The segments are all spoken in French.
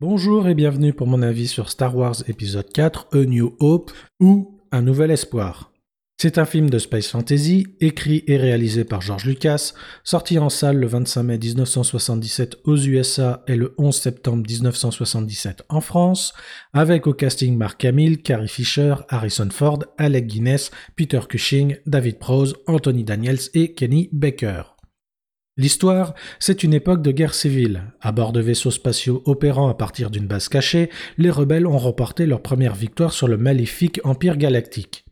Bonjour et bienvenue pour mon avis sur Star Wars épisode 4, A New Hope ou Un Nouvel Espoir. C'est un film de space fantasy, écrit et réalisé par George Lucas, sorti en salle le 25 mai 1977 aux USA et le 11 septembre 1977 en France, avec au casting Mark Hamill, Carrie Fisher, Harrison Ford, Alec Guinness, Peter Cushing, David Prose, Anthony Daniels et Kenny Baker. L'histoire, c'est une époque de guerre civile. À bord de vaisseaux spatiaux opérant à partir d'une base cachée, les rebelles ont remporté leur première victoire sur le maléfique Empire galactique.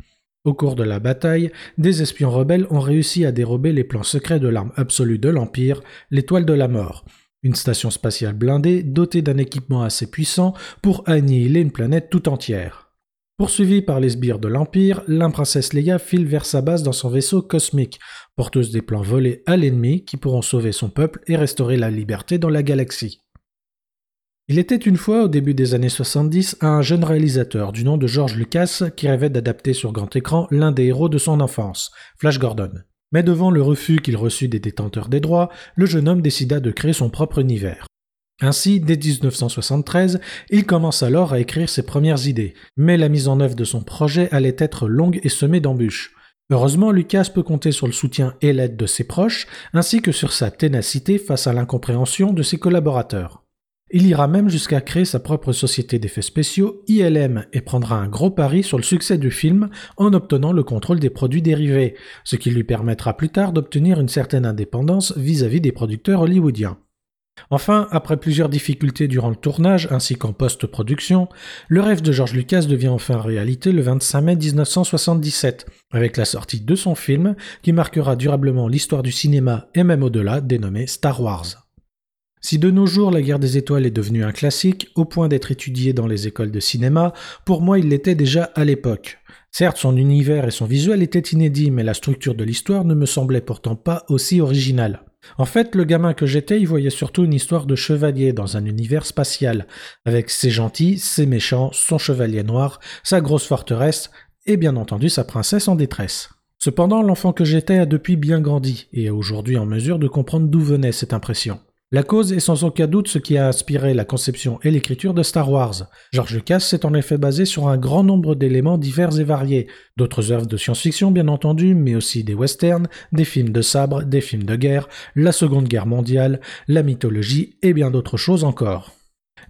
Au cours de la bataille, des espions rebelles ont réussi à dérober les plans secrets de l'arme absolue de l'Empire, l'étoile de la mort, une station spatiale blindée dotée d'un équipement assez puissant pour annihiler une planète tout entière. Poursuivie par les sbires de l'Empire, l'imprincesse Leia file vers sa base dans son vaisseau cosmique, porteuse des plans volés à l'ennemi qui pourront sauver son peuple et restaurer la liberté dans la galaxie. Il était une fois, au début des années 70, un jeune réalisateur du nom de George Lucas qui rêvait d'adapter sur grand écran l'un des héros de son enfance, Flash Gordon. Mais devant le refus qu'il reçut des détenteurs des droits, le jeune homme décida de créer son propre univers. Ainsi, dès 1973, il commence alors à écrire ses premières idées, mais la mise en œuvre de son projet allait être longue et semée d'embûches. Heureusement, Lucas peut compter sur le soutien et l'aide de ses proches, ainsi que sur sa ténacité face à l'incompréhension de ses collaborateurs. Il ira même jusqu'à créer sa propre société d'effets spéciaux, ILM, et prendra un gros pari sur le succès du film en obtenant le contrôle des produits dérivés, ce qui lui permettra plus tard d'obtenir une certaine indépendance vis-à-vis des producteurs hollywoodiens. Enfin, après plusieurs difficultés durant le tournage ainsi qu'en post-production, le rêve de George Lucas devient enfin réalité le 25 mai 1977, avec la sortie de son film qui marquera durablement l'histoire du cinéma et même au-delà, dénommé Star Wars. Si de nos jours la guerre des étoiles est devenue un classique, au point d'être étudié dans les écoles de cinéma, pour moi il l'était déjà à l'époque. Certes, son univers et son visuel étaient inédits, mais la structure de l'histoire ne me semblait pourtant pas aussi originale. En fait, le gamin que j'étais y voyait surtout une histoire de chevalier dans un univers spatial, avec ses gentils, ses méchants, son chevalier noir, sa grosse forteresse, et bien entendu sa princesse en détresse. Cependant, l'enfant que j'étais a depuis bien grandi, et est aujourd'hui en mesure de comprendre d'où venait cette impression. La cause est sans aucun doute ce qui a inspiré la conception et l'écriture de Star Wars. George Lucas s'est en effet basé sur un grand nombre d'éléments divers et variés, d'autres œuvres de science-fiction bien entendu, mais aussi des westerns, des films de sabre, des films de guerre, la Seconde Guerre mondiale, la mythologie et bien d'autres choses encore.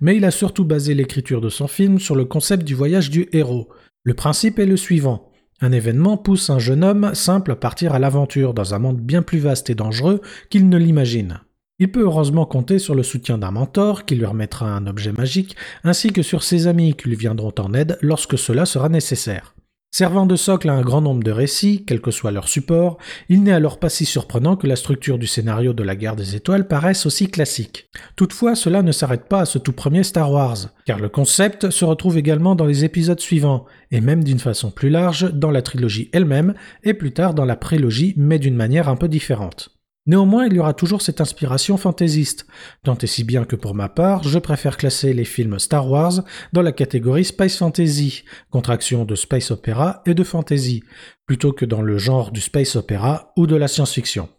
Mais il a surtout basé l'écriture de son film sur le concept du voyage du héros. Le principe est le suivant. Un événement pousse un jeune homme simple à partir à l'aventure dans un monde bien plus vaste et dangereux qu'il ne l'imagine. Il peut heureusement compter sur le soutien d'un mentor qui lui remettra un objet magique, ainsi que sur ses amis qui lui viendront en aide lorsque cela sera nécessaire. Servant de socle à un grand nombre de récits, quel que soit leur support, il n'est alors pas si surprenant que la structure du scénario de la guerre des étoiles paraisse aussi classique. Toutefois, cela ne s'arrête pas à ce tout premier Star Wars, car le concept se retrouve également dans les épisodes suivants, et même d'une façon plus large dans la trilogie elle-même, et plus tard dans la prélogie, mais d'une manière un peu différente. Néanmoins, il y aura toujours cette inspiration fantaisiste, tant et si bien que pour ma part, je préfère classer les films Star Wars dans la catégorie Space Fantasy, contraction de Space Opera et de Fantasy, plutôt que dans le genre du Space Opera ou de la science-fiction.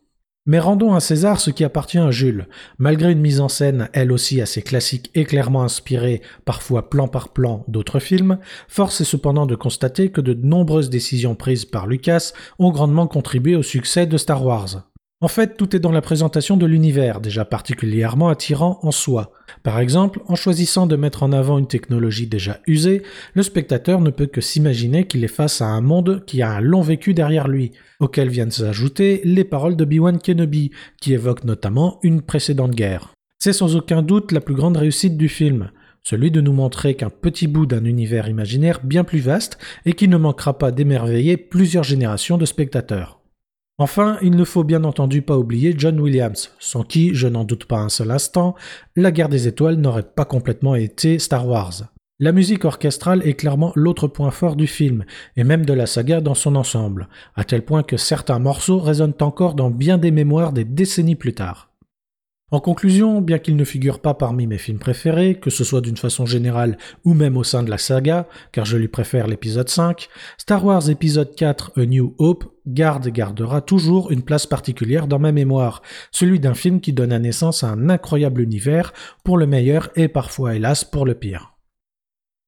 Mais rendons à César ce qui appartient à Jules. Malgré une mise en scène elle aussi assez classique et clairement inspirée, parfois plan par plan, d'autres films, force est cependant de constater que de nombreuses décisions prises par Lucas ont grandement contribué au succès de Star Wars. En fait, tout est dans la présentation de l'univers, déjà particulièrement attirant en soi. Par exemple, en choisissant de mettre en avant une technologie déjà usée, le spectateur ne peut que s'imaginer qu'il est face à un monde qui a un long vécu derrière lui, auquel viennent s'ajouter les paroles de Obi-Wan Kenobi, qui évoquent notamment une précédente guerre. C'est sans aucun doute la plus grande réussite du film, celui de nous montrer qu'un petit bout d'un univers imaginaire bien plus vaste et qui ne manquera pas d'émerveiller plusieurs générations de spectateurs. Enfin, il ne faut bien entendu pas oublier John Williams, sans qui, je n'en doute pas un seul instant, la guerre des étoiles n'aurait pas complètement été Star Wars. La musique orchestrale est clairement l'autre point fort du film, et même de la saga dans son ensemble, à tel point que certains morceaux résonnent encore dans bien des mémoires des décennies plus tard. En conclusion, bien qu'il ne figure pas parmi mes films préférés, que ce soit d'une façon générale ou même au sein de la saga, car je lui préfère l'épisode 5, Star Wars épisode 4 A New Hope garde gardera toujours une place particulière dans ma mémoire, celui d'un film qui donne naissance à un incroyable univers, pour le meilleur et parfois hélas pour le pire.